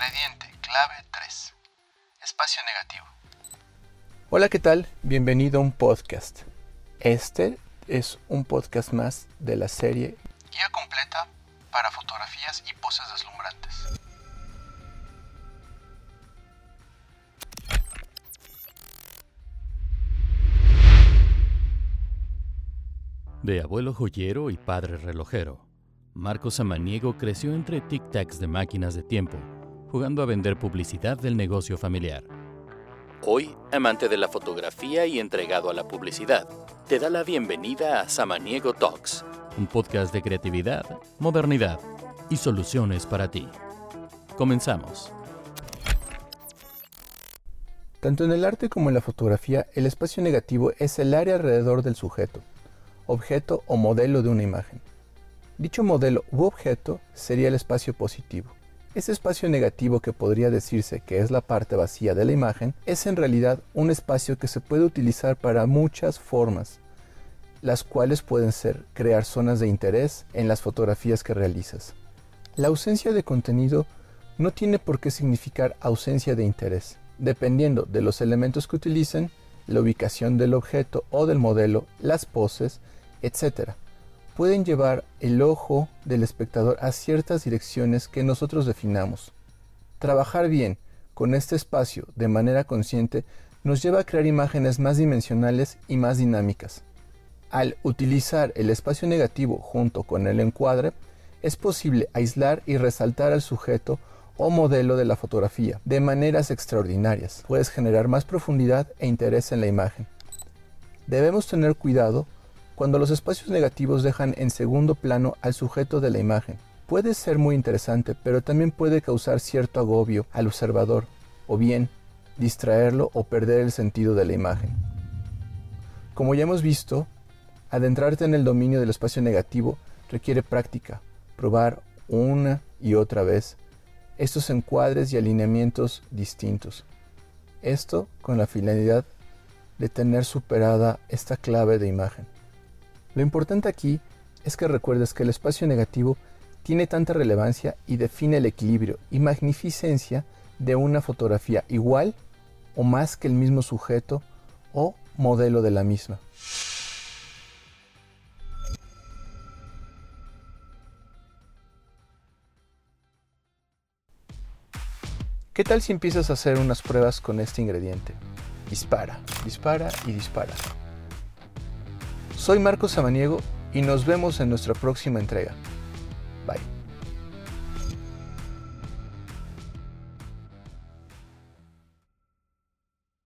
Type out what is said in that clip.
Ingrediente clave 3. Espacio negativo. Hola, ¿qué tal? Bienvenido a un podcast. Este es un podcast más de la serie Guía completa para fotografías y poses deslumbrantes. De abuelo joyero y padre relojero, Marcos Samaniego creció entre tic-tacs de máquinas de tiempo, jugando a vender publicidad del negocio familiar. Hoy, amante de la fotografía y entregado a la publicidad, te da la bienvenida a Samaniego Talks, un podcast de creatividad, modernidad y soluciones para ti. Comenzamos. Tanto en el arte como en la fotografía, el espacio negativo es el área alrededor del sujeto, objeto o modelo de una imagen. Dicho modelo u objeto sería el espacio positivo. Ese espacio negativo que podría decirse que es la parte vacía de la imagen es en realidad un espacio que se puede utilizar para muchas formas, las cuales pueden ser crear zonas de interés en las fotografías que realizas. La ausencia de contenido no tiene por qué significar ausencia de interés. Dependiendo de los elementos que utilicen, la ubicación del objeto o del modelo, las poses, etc., pueden llevar el ojo del espectador a ciertas direcciones que nosotros definamos. Trabajar bien con este espacio de manera consciente nos lleva a crear imágenes más dimensionales y más dinámicas. Al utilizar el espacio negativo junto con el encuadre, es posible aislar y resaltar al sujeto o modelo de la fotografía de maneras extraordinarias. Puedes generar más profundidad e interés en la imagen. Debemos tener cuidado cuando los espacios negativos dejan en segundo plano al sujeto de la imagen. Puede ser muy interesante, pero también puede causar cierto agobio al observador, o bien distraerlo o perder el sentido de la imagen. Como ya hemos visto, adentrarte en el dominio del espacio negativo requiere práctica, probar una y otra vez estos encuadres y alineamientos distintos. Esto con la finalidad de tener superada esta clave de imagen. Lo importante aquí es que recuerdes que el espacio negativo tiene tanta relevancia y define el equilibrio y magnificencia de una fotografía igual o más que el mismo sujeto o modelo de la misma. ¿Qué tal si empiezas a hacer unas pruebas con este ingrediente? Dispara, dispara y dispara. Soy Marcos Samaniego y nos vemos en nuestra próxima entrega.